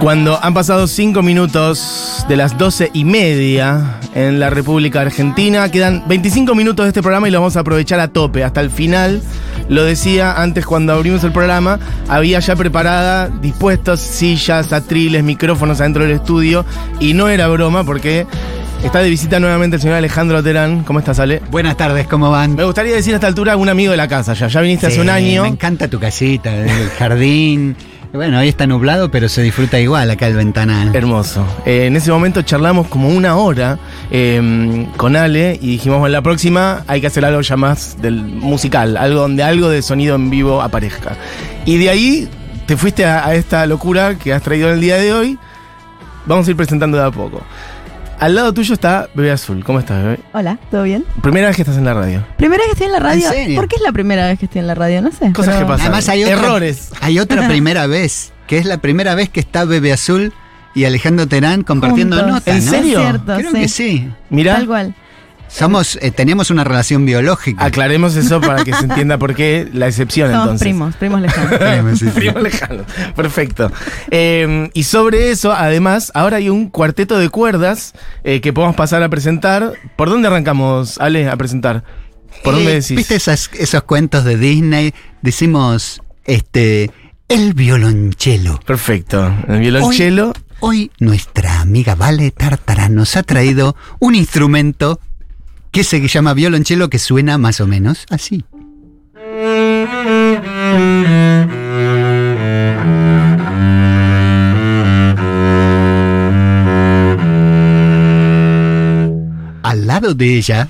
Cuando han pasado cinco minutos de las doce y media en la República Argentina, quedan 25 minutos de este programa y los vamos a aprovechar a tope hasta el final. Lo decía antes cuando abrimos el programa, había ya preparada, dispuestos sillas, atriles, micrófonos adentro del estudio y no era broma porque está de visita nuevamente el señor Alejandro Terán. ¿Cómo estás, Ale? Buenas tardes, ¿cómo van? Me gustaría decir a esta altura un amigo de la casa ya. Ya viniste hace un año. Me encanta tu casita, el jardín. Bueno, hoy está nublado, pero se disfruta igual acá el ventanal. Hermoso. Eh, en ese momento charlamos como una hora eh, con Ale y dijimos, bueno, la próxima hay que hacer algo ya más del musical, algo donde algo de sonido en vivo aparezca. Y de ahí te fuiste a, a esta locura que has traído en el día de hoy. Vamos a ir presentando de a poco. Al lado tuyo está Bebé Azul. ¿Cómo estás, Bebé? Hola, ¿todo bien? Primera vez que estás en la radio. Primera vez que estoy en la radio. ¿En serio? ¿Por qué es la primera vez que estoy en la radio? No sé. Cosas pero- que pasan. Además hay otra, Errores. Hay otra primera vez, que es la primera vez que está Bebe Azul y Alejandro Terán compartiendo Juntos. notas. ¿En ¿no? serio? Es cierto, Creo sí. que sí. Mira, Tal cual. Somos, eh, tenemos una relación biológica. aclaremos eso para que se entienda por qué la excepción Somos entonces. primos, primos lejanos. Tenemos, sí, sí. Primo lejano. Perfecto. Eh, y sobre eso, además, ahora hay un cuarteto de cuerdas eh, que podemos pasar a presentar. ¿Por dónde arrancamos, Ale, a presentar? ¿Por dónde decís? ¿Viste esas- esos cuentos de Disney? Decimos, este, el violonchelo. Perfecto. El violonchelo. Hoy nuestra amiga Vale Tartara nos ha traído un instrumento que se llama violonchelo que suena más o menos así. Al lado de ella,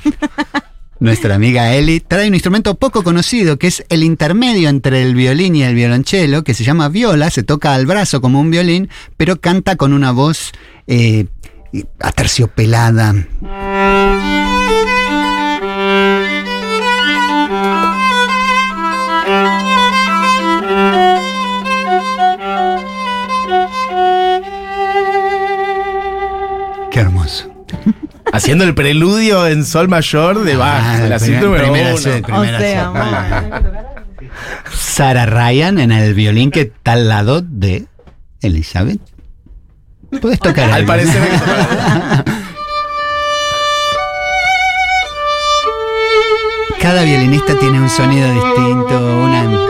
nuestra amiga Eli trae un instrumento poco conocido que es el intermedio entre el violín y el violonchelo, que se llama viola, se toca al brazo como un violín, pero canta con una voz eh, aterciopelada. Haciendo el preludio en sol mayor de Bach. Ah, la primer- suite número primera. O Primera sea. Sarah Ryan en el violín que está al lado de Elizabeth. Puedes tocar Al parecer. Cada violinista tiene un sonido distinto, una...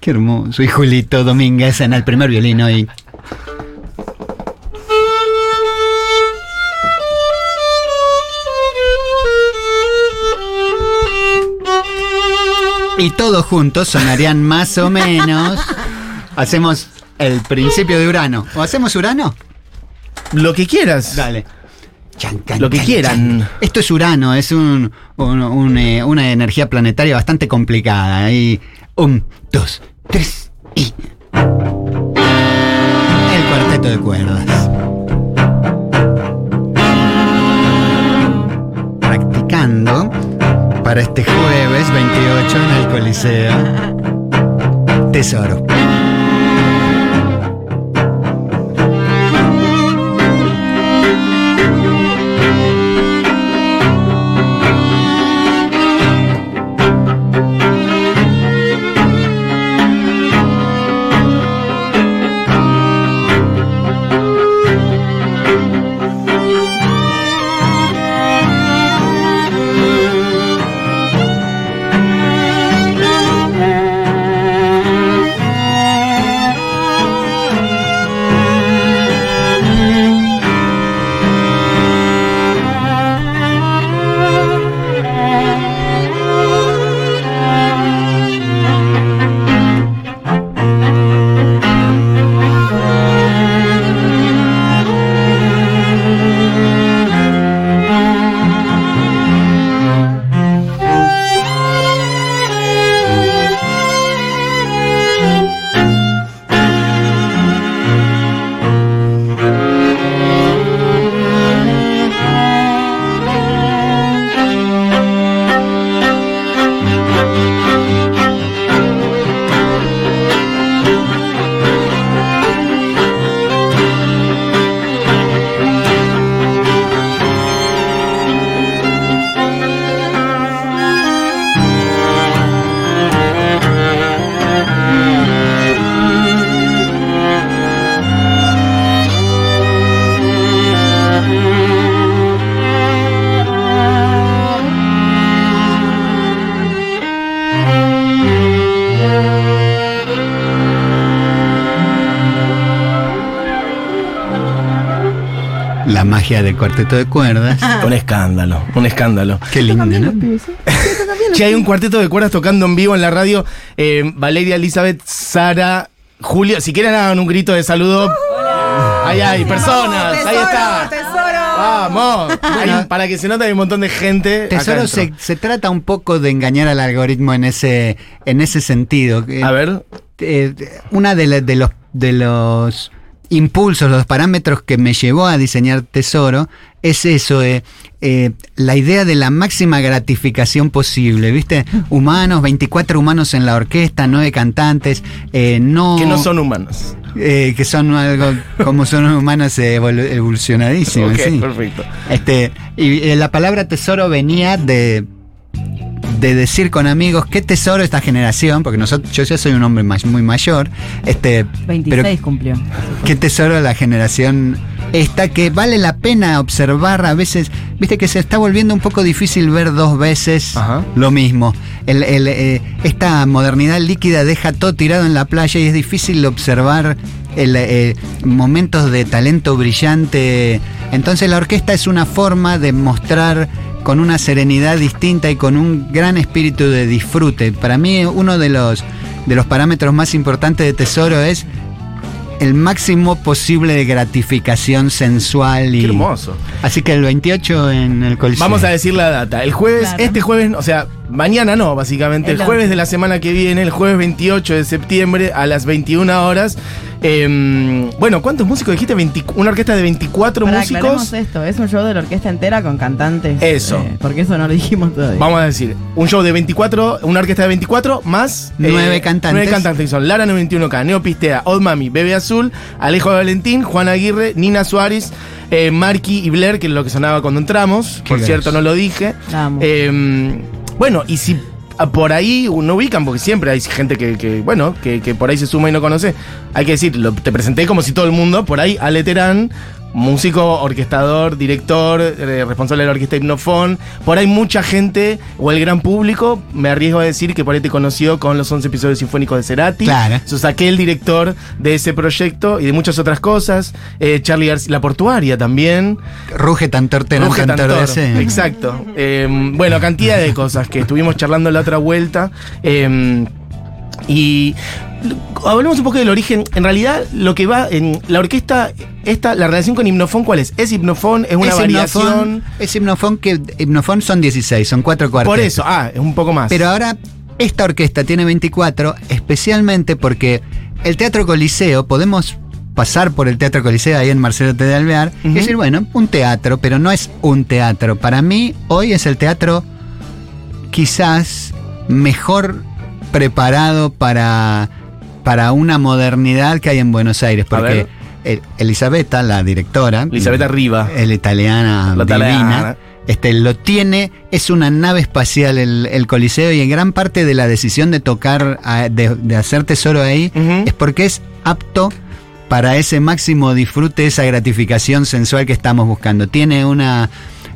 Qué hermoso. Y Julito Domínguez en el primer violín hoy. Y todos juntos sonarían más o menos. Hacemos el principio de Urano. ¿O hacemos Urano? Lo que quieras. Dale. Chan, can, Lo que can, quieran. Esto es Urano, es un, un- un, eh, una energía planetaria bastante complicada. Y un, dos, tres y. El cuarteto de cuerdas. Practicando para este jueves 28 en el Coliseo. Tesoro. Del cuarteto de cuerdas. Un escándalo, un escándalo. Qué lindo, ¿no? Che, hay un cuarteto de cuerdas tocando en vivo en la radio. Eh, Valeria, Elizabeth, Sara, Julio. Si quieren hagan un grito de saludo. Ahí hay personas, ahí está. Vamos. Hay- para que se note hay un montón de gente. Tesoro se, se trata un poco de engañar al algoritmo en ese, en ese sentido. Eh, A ver. eh, una de, la- de los, de los impulsos, los parámetros que me llevó a diseñar Tesoro es eso, eh, eh, la idea de la máxima gratificación posible, ¿viste? Humanos, 24 humanos en la orquesta, 9 cantantes, eh, no... Que no son humanos. eh, que son algo como son humanos evolu- evolucionadísimos, sí. perfecto. Este, y eh, la palabra tesoro venía de, de decir con amigos qué tesoro esta generación, porque nosotros, yo ya soy un hombre más, muy mayor, este, 26 pero cumplió. qué tesoro la generación esta que vale la pena observar a veces, viste que se está volviendo un poco difícil ver dos veces Ajá. lo mismo. El- el, eh, esta modernidad líquida deja todo tirado en la playa y es difícil observar el, eh, momentos de talento brillante. Entonces la orquesta es una forma de mostrar con una serenidad distinta y con un gran espíritu de disfrute. Para mí uno de los, de los parámetros más importantes de Tesoro es el máximo posible de gratificación sensual y Qué hermoso. así que el 28 en el Coliseo. Vamos a decir la data. El jueves, Claro. este jueves, o sea, mañana no, básicamente. El El jueves de la semana que viene, el jueves 28 de septiembre a las 21 horas. Eh, bueno, ¿cuántos músicos dijiste? 20 una orquesta de 24 Pará, músicos. aclaremos esto, es un show de la orquesta entera con cantantes. Eso. eh, porque eso no lo dijimos todavía. Vamos a decir, un show de 24, una orquesta de 24 más Nueve cantantes. Nueve cantantes que son Lara 91K, Neo Pistea, Old Mami, Bebe Azul, Alejo Valentín, Juan Aguirre, Nina Suárez, eh, Marky y Blair, que es lo que sonaba cuando entramos. Qué Por cierto, no lo dije. Eh, bueno, y si por ahí no ubican, porque siempre hay gente que, bueno, que, por ahí se suma y no conoce, hay que decir, te presenté como si todo el mundo, por ahí Ale Terán, músico, orquestador, director, eh, responsable de la orquesta Hipnofón, por ahí mucha gente, o el gran público, me arriesgo a decir que por ahí te conoció con los 11 episodios sinfónicos de Cerati. Claro. Sos aquel director de ese proyecto y de muchas otras cosas. Eh, Charlie García, la portuaria también. Ruge Tantor Tenor Ruge Tantor, DC. Exacto. Eh, bueno, cantidad de cosas que estuvimos charlando la otra vuelta. Y hablemos un poco del origen. En realidad, lo que va en la orquesta, esta, la relación con Hipnofón, ¿cuál es? ¿Es Hipnofón? ¿Es una es variación? hipnofón, es hipnofón que hipnofón son 16, son cuatro cuartetos. Por eso, ah, es un poco más. Pero ahora esta orquesta tiene 24, especialmente porque el Teatro Coliseo, podemos pasar por el Teatro Coliseo ahí en Marcelo T. de Alvear, Ujú. y decir, bueno, un teatro, pero no es un teatro. Para mí, hoy es el teatro quizás mejor preparado para, para una modernidad que hay en Buenos Aires, porque Elisabetta, la directora, Elizabeth Arriba. el italiana La divina, italiana. este, lo tiene, es una nave espacial el, el Coliseo y en gran parte de la decisión de tocar, a- de, de hacer tesoro ahí, es porque es apto para ese máximo disfrute, esa gratificación sensual que estamos buscando. Tiene una,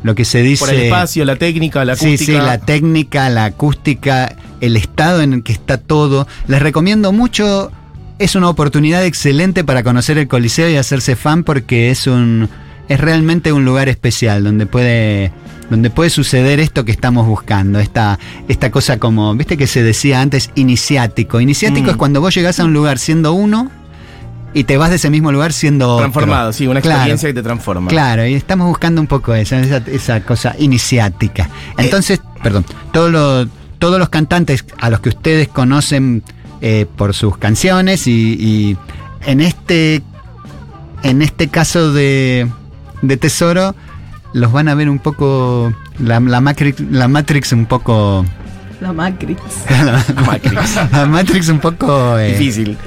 lo que se dice... Por el espacio, la técnica, la Sí, acústica. sí, la técnica, la acústica, el estado en el que está todo. Les recomiendo mucho. Es una oportunidad excelente para conocer el Coliseo y hacerse fan porque es un es realmente un lugar especial donde puede donde puede suceder esto que estamos buscando, esta esta cosa como, viste que se decía antes iniciático. Iniciático Mm. es cuando vos llegás a un lugar siendo uno y te vas de ese mismo lugar siendo otro. Transformado, sí, una Claro. experiencia que te transforma. Claro, y estamos buscando un poco eso, esa, esa cosa iniciática. Entonces, perdón, todos los, todos los cantantes a los que ustedes conocen eh, por sus canciones y, y en este en este caso de, de Tesoro los van a ver un poco la, la, Matrix, la Matrix un poco La Matrix. Matrix. la Matrix un poco eh, Difícil.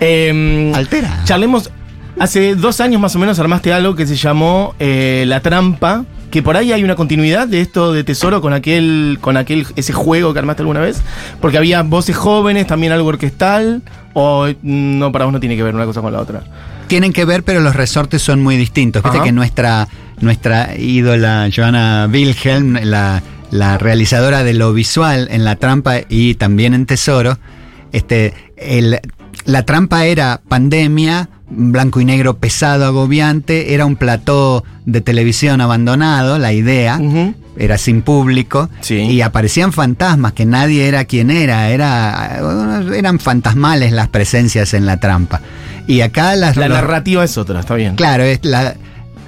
Eh, altera. Charlemos, hace dos años más o menos armaste algo que se llamó eh, La Trampa, que por ahí hay una continuidad de esto de Tesoro con aquel, con aquel, ese juego que armaste alguna vez, porque había voces jóvenes, también algo orquestal, o mm, no, para vos no tiene que ver una cosa con la otra. tienen que ver, pero los resortes son muy distintos. Viste Ajá. que nuestra, nuestra ídola Joana Wilhelm, la, la realizadora de lo visual en La Trampa y también en Tesoro, este, el, la trampa era pandemia, blanco y negro pesado, agobiante, era un plató de televisión abandonado, la idea, era sin público, Sí. y aparecían fantasmas, que nadie era quien era, era eran fantasmales las presencias en la trampa. Y acá las... La narrativa es otra, está bien. Claro, es la-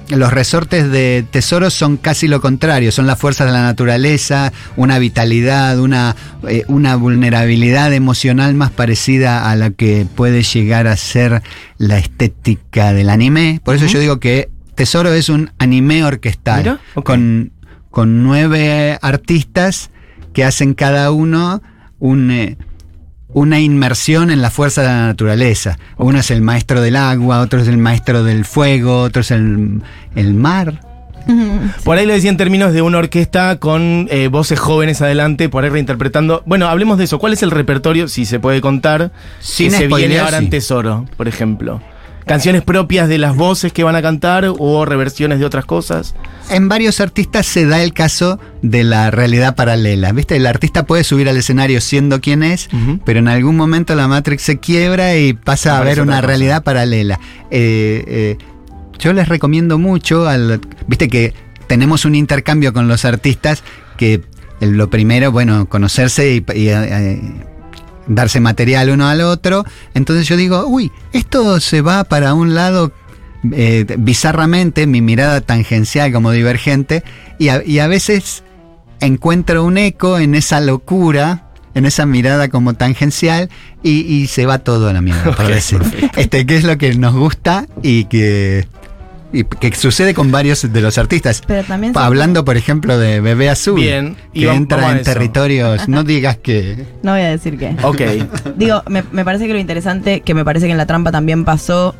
los resortes de tesoros son casi lo contrario, son las fuerzas de la naturaleza, una vitalidad, una, eh, una vulnerabilidad emocional más parecida a la que puede llegar a ser la estética del anime. Por eso yo digo que Tesoro es un anime orquestal, con, con nueve artistas que hacen cada uno un... eh, una inmersión en la fuerza de la naturaleza. Uno es el maestro del agua, otro es el maestro del fuego, otro es el, el mar. Por ahí lo decía en términos de una orquesta con eh, voces jóvenes adelante, por ahí reinterpretando. Bueno, hablemos de eso. ¿Cuál es el repertorio, si se puede contar, Sin que se viene ahora sí. en Tesoro, por ejemplo? ¿Canciones propias de las voces que van a cantar o reversiones de otras cosas? En varios artistas se da el caso de la realidad paralela. ¿Viste? El artista puede subir al escenario siendo quien es, pero en algún momento la Matrix se quiebra y pasa a haber una realidad paralela. Eh, eh, yo les recomiendo mucho, al, viste que tenemos un intercambio con los artistas que lo primero, bueno, conocerse y, y, eh, darse material uno al otro. Entonces yo digo, uy, esto se va para un lado eh, bizarramente, mi mirada tangencial como divergente, y a, y a veces encuentro un eco en esa locura, en esa mirada como tangencial, y, y se va todo a la mierda, por Ok, decir. Este, que es lo que nos gusta y que, y que sucede con varios de los artistas. Pero también Hablando, por ejemplo, de Bebé Azul, Bien, que vamos- entra en eso. territorios, no digas que... No voy a decir qué. Ok. Digo, me, me parece que lo interesante, que me parece que en la trampa también pasó,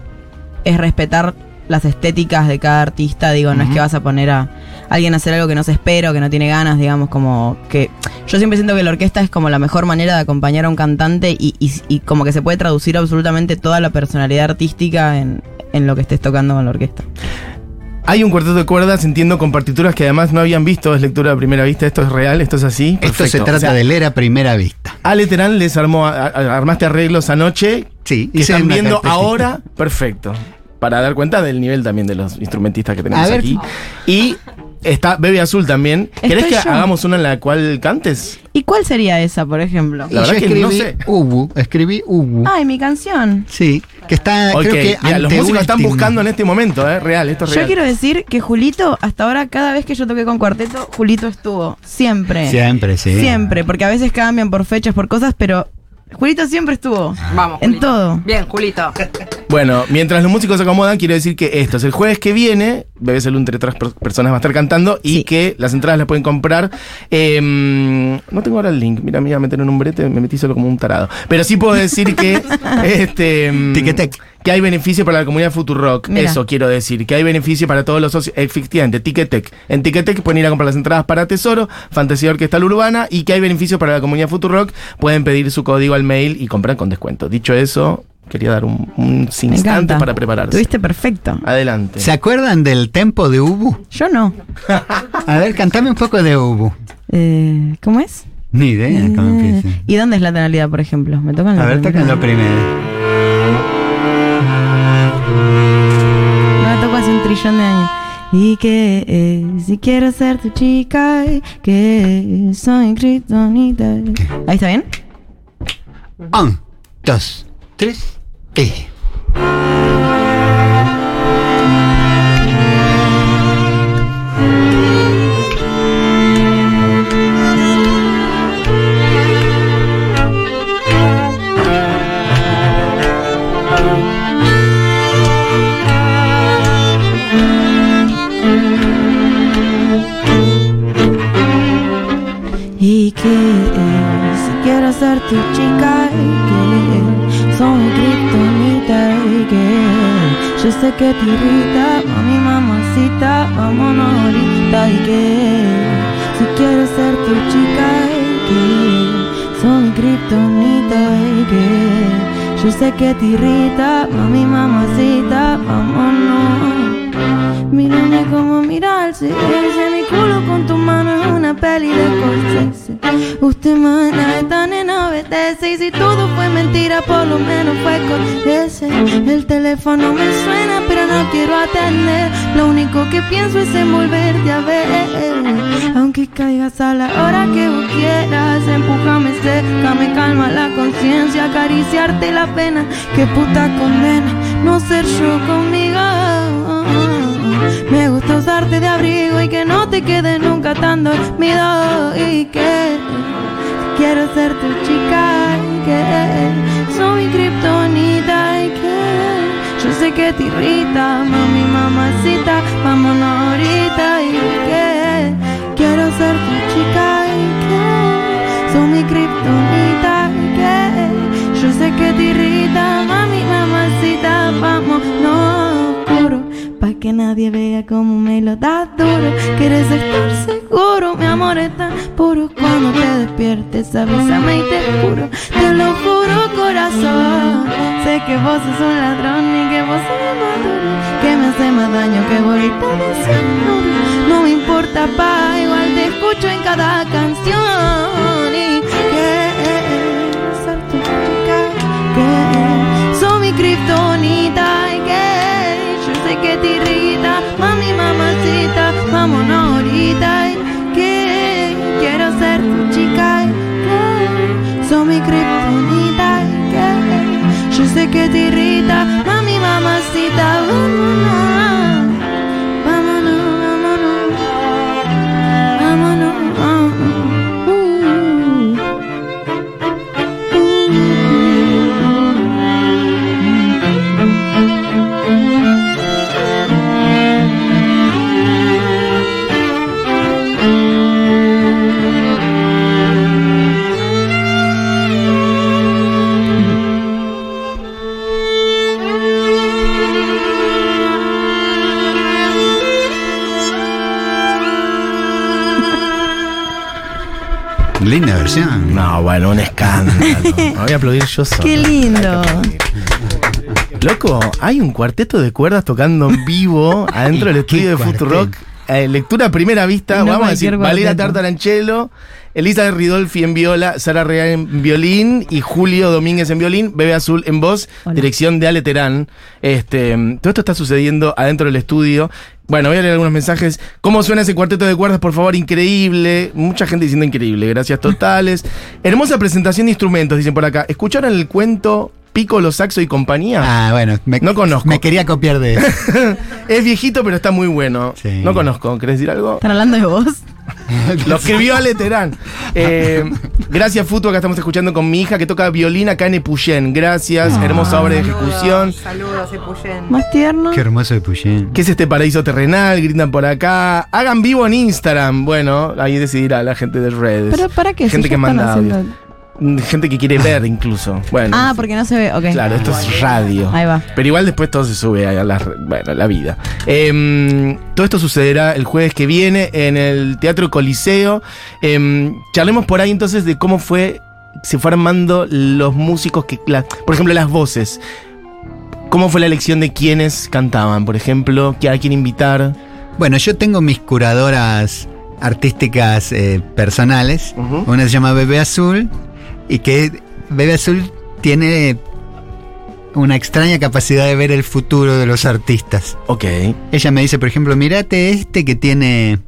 es respetar las estéticas de cada artista. Digo, no es que vas a poner a alguien a hacer algo que no se espera o que no tiene ganas, digamos, como que. Yo siempre siento que la orquesta es como la mejor manera de acompañar a un cantante y, y- y como que se puede traducir absolutamente toda la personalidad artística en, en lo que estés tocando con la orquesta. Hay un cuarteto de cuerdas, entiendo, con partituras que además no habían visto, es lectura a primera vista, esto es real, esto es así. Esto se trata O sea, de leer a primera vista. Ale Terán les armó, a- a- armaste arreglos anoche Sí, que hice están viendo carpetita. ahora, perfecto. Para dar cuenta del nivel también de los instrumentistas que tenemos aquí. Y está Bebe Azul también. ¿Querés Estoy que yo. hagamos una en la cual cantes? ¿Y cuál sería esa, por ejemplo? Y La verdad yo que escribí no sé. Ubu, escribí Ubu. Ay, mi canción. Sí, que está, Ok, creo que mira, los músicos están buscando en este momento, ¿eh? Real, esto es Yo real. quiero decir que Julito, hasta ahora, cada vez que yo toqué con cuarteto, Julito estuvo. Siempre. Siempre, sí. Siempre, porque a veces cambian por fechas, por cosas, pero Julito siempre estuvo. Vamos. En Julito. todo. Bien, Julito. Bueno, mientras los músicos se acomodan, quiero decir que esto es el jueves que viene. Bebé Salud entre otras per- personas va a estar cantando y Sí. que las entradas las pueden comprar. Em, no tengo ahora el link. Mira, me iba a meter en un brete, me metí solo como un tarado. Pero sí puedo decir que. este, em, Ticketek. Que hay beneficio para la comunidad Futurock. Mira. Eso quiero decir. Que hay beneficio para todos los socios. Efectivamente, Ticketek. En Ticketek pueden ir a comprar las entradas para Tesoro, Fantasía Orquestal Urbana. Y que hay beneficio para la comunidad Futurock. Pueden pedir su código al mail y comprar con descuento. Dicho eso, quería dar un, instantes encanta. para prepararse. Tuviste perfecto. Adelante. ¿Se acuerdan del tempo de Ubu? Yo no. A ver, cantame un poco de Ubu. Eh, ¿Cómo es? Ni idea cómo Eh, empieza. ¿Y dónde es la tonalidad, por ejemplo? ¿Me tocan la A ver, primera? tócalo primero. No me tocó hace un trillón de años. Y que eh, si quiero ser tu chica, que soy kriptonita. ¿Ahí está bien? Un, dos, tres, y. Y que eh, quiero ser tu chica, yo sé que te irrita, mami mamacita, vámonos ahorita. Y que si quiero ser tu chica, y que soy kriptonita, y que yo sé que te irrita, mami mamacita, vámonos. Mírame como mira al cielo, mi culo con tu mano en una peli de Scorsese. Usted mana, esta nena obedece y si todo fue mentira, por lo menos fue con ese. El teléfono me suena, pero no quiero atender. Lo único que pienso es en volverte a ver. Aunque caigas a la hora que vos quieras, empújame cerca, me calma la conciencia, acariciarte la pena. Que puta condena no ser yo conmigo. Me gusta usarte de abrigo y que no te quede nunca tan dormido. Y que quiero ser tu chica y que soy kriptonita y que yo sé que te irrita, mami, mamacita, vámonos ahorita. Y que quiero ser tu chica y que soy mi kriptonita y que yo sé que te irrita, cómo me lo das duro Quieres estar seguro, mi amor es tan puro. Cuando te despiertes avísame y te juro. Te lo juro corazón. Sé que vos sos un ladrón y que vos sos maduro. Que me hace más daño que bolita de No me importa pa, igual te escucho en cada canción. Y quiero ser tu chica Que soy mi kriptonita y que yo sé que te irrita, vámonos que quiero ser tu chica que soy mi kriptonita y que yo sé que te irrita, Me voy a aplaudir yo solo. Qué lindo. Loco, hay un cuarteto de cuerdas tocando en vivo adentro del ¿Y estudio de Futurock. Eh, lectura a primera vista, No vamos a decir, cuarteto. Tartaranchelo, Elisa Ridolfi en viola, Sara Real en violín y Julio Domínguez en violín, Bebe Azul en voz, Hola. dirección de Ale Terán. Este, todo esto está sucediendo adentro del estudio. Bueno, voy a leer algunos mensajes. ¿Cómo suena ese cuarteto de cuerdas? Por favor, increíble. Mucha gente diciendo increíble. Gracias totales. Hermosa presentación de instrumentos, dicen por acá. ¿Escucharon el cuento Piccolo, Saxo y compañía? Ah, bueno, me, No conozco. Me quería copiar de eso. Es viejito, pero está muy bueno. Sí. No conozco. ¿Querés decir algo? ¿Están hablando de vos? Lo escribió Ale Terán. Eh, gracias, Futu. Acá estamos escuchando con mi hija que toca violín acá en Epuyén. Gracias. Hermosa obra de ejecución. Saludos, Epuyén. Más tierno. Qué hermoso de Puyén. ¿Qué es este paraíso terrenal? Gritan por acá. Hagan vivo en Instagram. Bueno, ahí decidirá la gente de redes. Pero ¿para qué? Si Gente ya que manda Gente que quiere ver incluso. Bueno. Ah, porque no se ve. Ok. Claro, esto es radio. Ahí va. Pero igual después todo se sube a la, bueno, a la vida. Em, todo esto sucederá el jueves que viene en el Teatro Coliseo. Em, charlemos por ahí entonces de cómo fue, se fue armando los músicos que, la- por ejemplo, las voces. ¿Cómo fue la elección de quiénes cantaban? Por ejemplo, ¿a quién invitar? Bueno, yo tengo mis curadoras artísticas eh, personales. Una se llama Bebé Azul y que Bebé Azul tiene una extraña capacidad de ver el futuro de los artistas. Ok. Ella me dice, por ejemplo, mirate este que tiene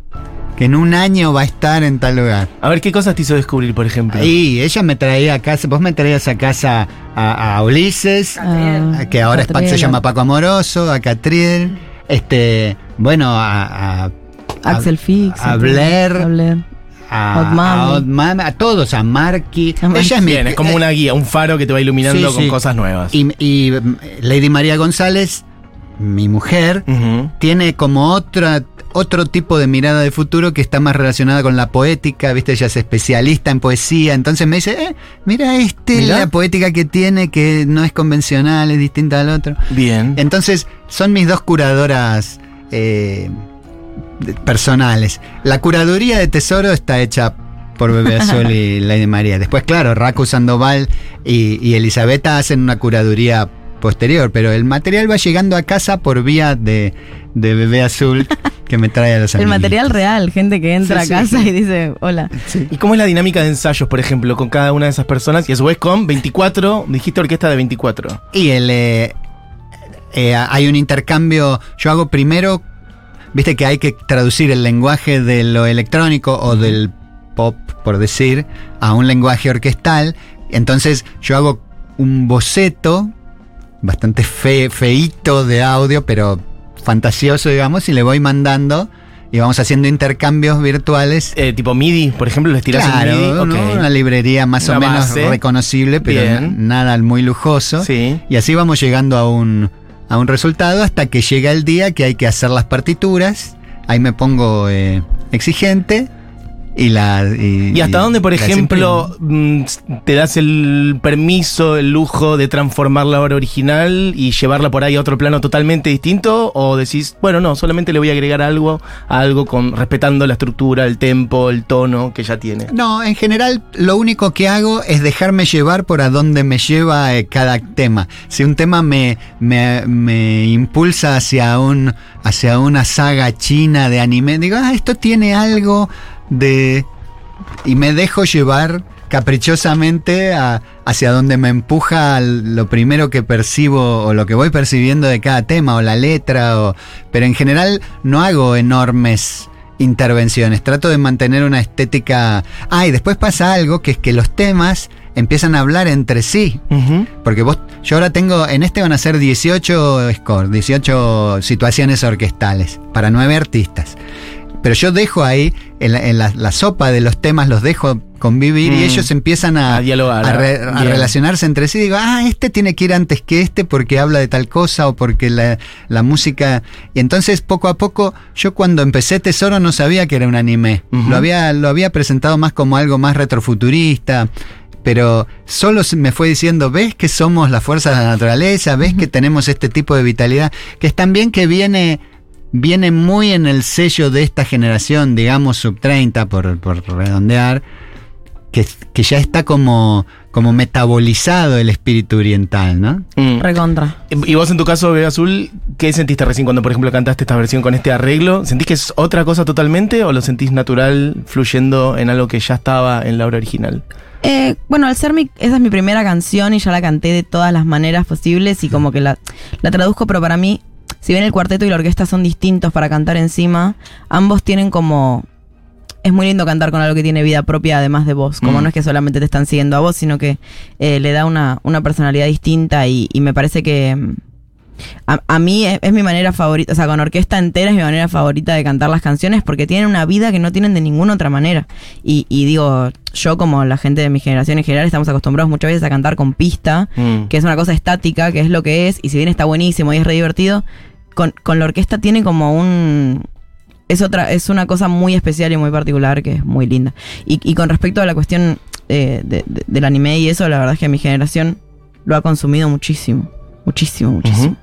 que en un año va a estar en tal lugar. A ver, ¿qué cosas te hizo descubrir, por ejemplo? Y ella me traía a casa, vos me traías a casa a, a Ulises, Ah, a- que ahora es se llama Paco Amoroso, a Catriel, este, bueno, a, a- Axel Fix. a Blair. A Blair. A, Mami. a Mami, a todos, a Marky. A Marky. Ella es mi- Bien, es como una guía, un faro que te va iluminando Sí, con sí. cosas nuevas. Y, y, Lady María González, mi mujer, tiene como otra otro tipo de mirada de futuro que está más relacionada con la poética, viste, ella es especialista en poesía, entonces me dice, eh, mira este, Mirá. la poética que tiene, que no es convencional, es distinta al otro. Bien. Entonces, son mis dos curadoras eh, personales. La curaduría de tesoro está hecha por Bebé Azul y Lady María. Después, claro, Raku Sandoval y, y Elisabetta hacen una curaduría posterior, pero el material va llegando a casa por vía de, de bebé azul que me trae a los El amiguitos. material real, gente que entra Sí, a casa y dice, hola. ¿Y cómo es la dinámica de ensayos, por ejemplo, con cada una de esas personas? Y a su vez con 24, dijiste orquesta de 24. Y el, eh, eh, hay un intercambio, yo hago primero, viste que hay que traducir el lenguaje de lo electrónico o del pop, por decir, a un lenguaje orquestal. Entonces yo hago un boceto bastante fe, feíto de audio, pero fantasioso, digamos, y le voy mandando y vamos haciendo intercambios virtuales. Eh, tipo MIDI, por ejemplo, les tirás Claro, un MIDI. ¿no? ok. una librería más Una o menos base. reconocible, pero nada muy lujoso. Sí. Y así vamos llegando a un, a un resultado hasta que llega el día que hay que hacer las partituras. Ahí me pongo eh, exigente y la. Y, ¿Y hasta y dónde, por ejemplo, mm, te das el permiso, el lujo de transformar la obra original y llevarla por ahí a otro plano totalmente distinto? ¿O decís, bueno, no, solamente le voy a agregar algo a algo con respetando la estructura, el tempo, el tono que ya tiene? No, en general lo único que hago es dejarme llevar por a dónde me lleva eh, cada tema. Si un tema me, me, me impulsa hacia, un, hacia una saga china de anime, digo, ah, esto tiene algo de... Y me dejo llevar caprichosamente a- hacia donde me empuja lo primero que percibo o lo que voy percibiendo de cada tema o la letra, o, pero en general no hago enormes intervenciones, trato de mantener una estética... Ah, y después pasa algo que es que los temas empiezan a hablar entre sí. Porque vos, yo ahora tengo, en este van a ser 18 scores, 18 situaciones orquestales para nueve artistas. Pero yo dejo ahí, en la, en la- la sopa de los temas los dejo convivir y Mm. ellos empiezan a, A dialogar, a re- a bien. relacionarse entre sí. Digo, ah, este tiene que ir antes que este porque habla de tal cosa o porque la, la música... Y entonces poco a poco, yo cuando empecé Tesoro no sabía que era un anime. Lo, había, lo había presentado más como algo más retrofuturista pero solo se me fue diciendo, ves que somos la fuerza de la naturaleza, ves que tenemos este tipo de vitalidad, que es también que viene, viene muy en el sello de esta generación, digamos sub 30 por, por redondear, que, que ya está como, como metabolizado el espíritu oriental, ¿no? Mm. Recontra. Y vos en tu caso, Bebé Azul, ¿qué sentiste recién cuando, por ejemplo, cantaste esta versión con este arreglo? ¿Sentís que es otra cosa totalmente o lo sentís natural fluyendo en algo que ya estaba en la obra original? Eh, bueno, al ser mi, esa es mi primera canción y ya la canté de todas las maneras posibles y como que la, la traduzco, pero para mí, si bien el cuarteto y la orquesta son distintos para cantar encima, ambos tienen como... Es muy lindo cantar con algo que tiene vida propia además de vos, como Mm. no es que solamente te están siguiendo a vos, sino que eh, le da una, una personalidad distinta y, y me parece que... A, a mí es, es mi manera favorita, o sea, con orquesta entera es mi manera favorita de cantar las canciones porque tienen una vida que no tienen de ninguna otra manera. Y, y digo, yo como la gente de mi generación en general estamos acostumbrados muchas veces a cantar con pista, Mm. que es una cosa estática, que es lo que es, y si bien está buenísimo y es re divertido, con, con la orquesta tiene como un... Es otra, es una cosa muy especial y muy particular que es muy linda. Y, y con respecto a la cuestión eh, de- de- del anime y eso, la verdad es que mi generación lo ha consumido muchísimo. Muchísimo, muchísimo.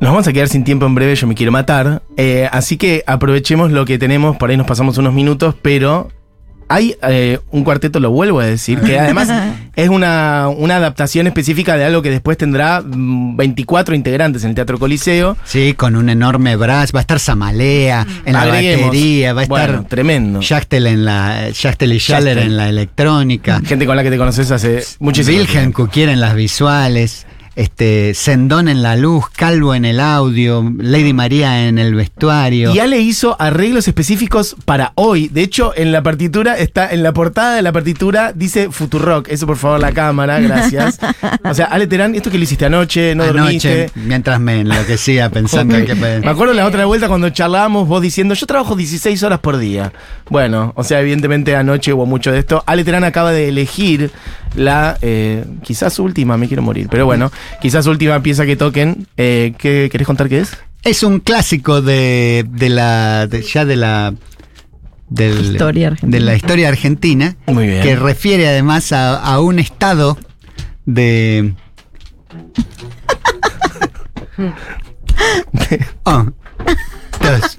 Nos vamos a quedar sin tiempo en breve, yo me quiero matar. Eh, así que aprovechemos lo que tenemos, por ahí nos pasamos unos minutos, pero hay eh, un cuarteto, lo vuelvo a decir, que además es una, una adaptación específica de algo que después tendrá mm, 24 integrantes en el Teatro Coliseo. Sí, con un enorme brass, va a estar Samalea en la Agreguemos. batería, va a estar Bueno, tremendo. Schachtel en la Schachtel y Schaller en la electrónica. Gente con la que te conoces hace muchísimo Wilhelm. Kukier en las visuales, este, Sendón en la luz, Calvo en el audio, Lady María en el vestuario. Y Ale hizo arreglos específicos para hoy. De hecho, en la partitura, está en la portada de la partitura, dice Futurock. Eso, por favor, la cámara, gracias. O sea, Ale Terán, esto que lo hiciste anoche, no Anoche, dormiste. mientras me enloquecía pensando Ok. en que... Me acuerdo la otra vuelta cuando charlábamos, vos diciendo, yo trabajo 16 horas por día. Bueno, o sea, evidentemente anoche hubo mucho de esto. Ale Terán acaba de elegir la, eh, quizás última, me quiero morir, pero bueno, quizás última pieza que toquen. Eh, ¿Qué querés contar qué es? Es un clásico de, de la... de- ya de la... del- Historia argentina. de la historia argentina, Muy bien. que refiere además a, a un estado de... Dos,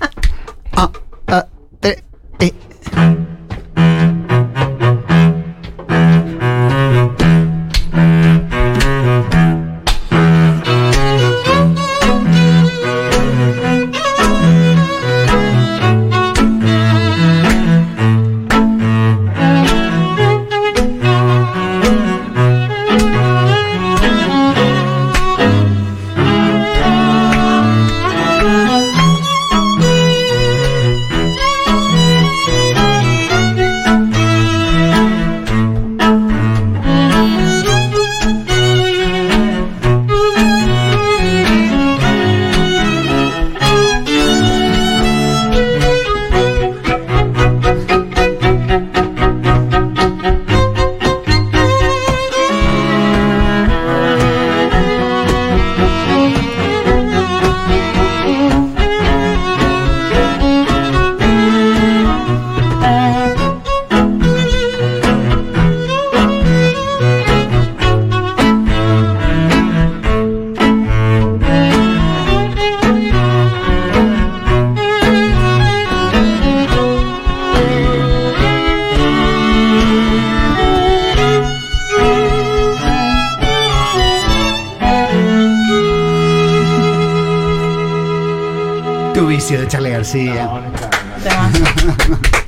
Charlie García.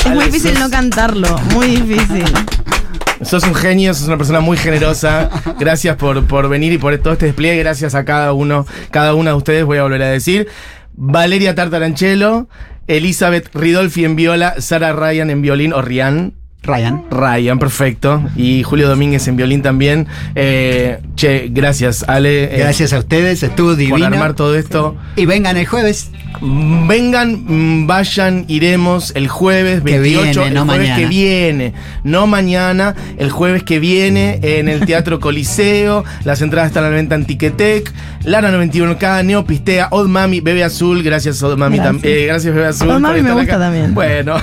Es muy difícil no cantarlo, muy difícil. Sos un genio, sos una persona muy generosa. Gracias por, por venir y por todo este despliegue. Gracias a cada uno, cada una de ustedes, voy a volver a decir. Valeria Tartaranchelo, Elizabeth Ridolfi en viola, Sara Ryan en violín o Rian. Ryan. Ryan, perfecto. Y Julio Domínguez en violín también. Eh, che, gracias, Ale. eh, Gracias a ustedes, estuvo por divino. armar todo esto. Y vengan el jueves. Vengan, mm, vayan, iremos el jueves Que 28, viene, el no jueves mañana. que viene, no mañana, el jueves que viene en el Teatro Coliseo, las entradas están a la venta en Ticketek, Lara 91K, Neopistea, Old Mami, Bebe Azul, gracias Old Mami Gracias. también, gracias Bebe Azul. Old por Mami me gusta acá. también. Bueno,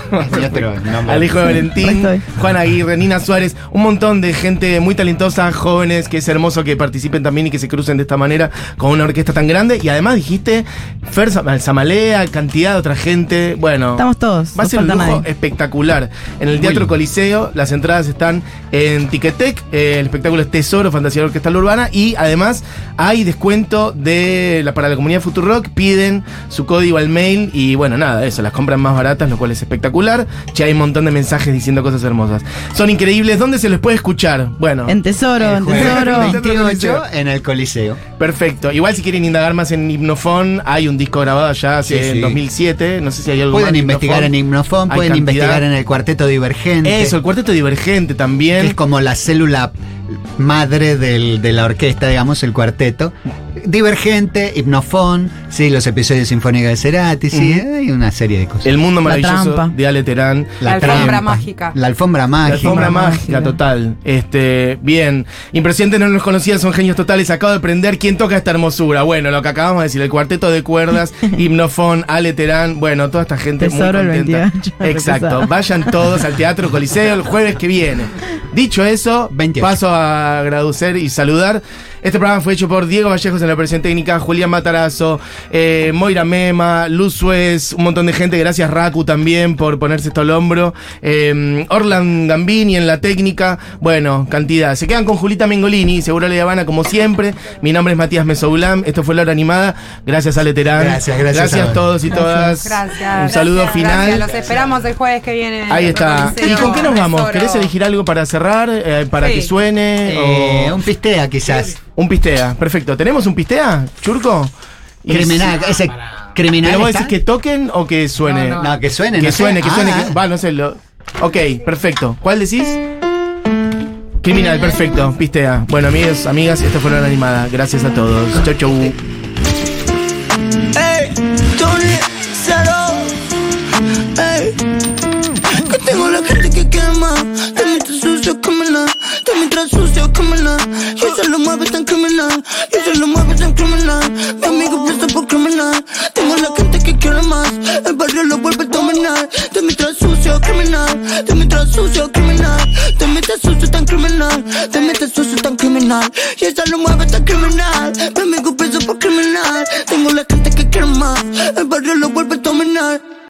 al hijo de Valentín, Juan Aguirre, Nina Suárez, un montón de gente muy talentosa, jóvenes, que es hermoso que participen también y que se crucen de esta manera con una orquesta tan grande. Y además dijiste, Fer Sam- Samalea, cantidad de otra gente. Bueno, Estamos todos. va a ser un lujo nadie. espectacular. En el Teatro Coliseo, las entradas están en Ticketek. eh, el espectáculo es Tesoro, Fantasía Orquestal Urbana. Y además hay descuento de la, para la comunidad Futurock. Piden su código al mail. Y bueno, nada, eso, las compran más baratas, lo cual es espectacular. Ya hay un montón de mensajes diciendo cosas hermosas. Son increíbles. ¿Dónde se les puede escuchar? Bueno. En Tesoro, en Tesoro. 28 en el Coliseo. Perfecto. Igual si quieren indagar más en Hipnofon, hay un disco grabado allá hace Sí, sí. en 2007. No sé si hay algo Pueden de investigar en Hay pueden cantidad. investigar en el Cuarteto Divergente. Eso, el cuarteto divergente que también. es como la célula madre del- de la orquesta, digamos, el cuarteto. Divergente, Hipnofon, sí, los episodios sinfónicos de Cerati, sí, hay una serie de cosas. El mundo La maravilloso trampa. de Ale Terán. La alfombra trampa, mágica. La alfombra La mágica. alfombra mágica, total. Este, bien. Impresionante, no los conocía, son genios totales. Acabo de aprender quién toca esta hermosura. Bueno, lo que acabamos de decir, el cuarteto de cuerdas, Hipnofon, Ale Terán, bueno, toda esta gente Tesoro muy contenta. 28, Exacto. Vayan todos al Teatro Coliseo el jueves que viene. Dicho eso, 28. paso a agradecer y saludar. Este programa fue hecho por Diego Vallejos en la operación técnica, Julián Matarazo, eh, Moira Mema, Luz Suez, un montón de gente. Gracias Raku también por ponerse esto al hombro. Eh, Orlan Gambini en la técnica. Bueno, cantidad. Se quedan con Julita Mengolini, seguro Le Habana como siempre. Mi nombre es Matías Mesoulam. Esto fue La Hora Animada. Gracias Ale Terán. Gracias, gracias Gracias a todos y todas. Gracias. Un saludo Gracias, final. gracias. Los esperamos el jueves que viene. en Ahí está. ¿Y con qué nos vamos? ¿Querés elegir algo para cerrar? Eh, ¿Para Sí. que suene? Eh, o- un pistea quizás. Un pistea, perfecto. ¿Tenemos un pistea, Churco? Y- Criminal, ese criminal. ¿Pero vos decís que toquen o que suene? No, No, que suene. Que no sé. suene, que suene. Ah, que- Va, no sé. Lo... Ok, perfecto. ¿Cuál decís? Criminal, perfecto. Pistea. Bueno, amigos, amigas, esta fue la animada. Gracias a todos. Chau, chau. Ey, Tony, cero. Ey, que tengo la gente que quema. También trae sucio, criminal. Y se lo mueve tan criminal. Y se lo mueve tan criminal. Mi amigo presta por criminal. Tengo la gente que quiere más. El barrio lo vuelve a dominar. También trae sucio, criminal. También trae sucio, criminal. También trae sucio tan criminal. También trae sucio tan criminal. Y se lo mueve tan criminal. Mi amigo presta por criminal. Tengo la gente que quiere más. El barrio lo vuelve a dominar.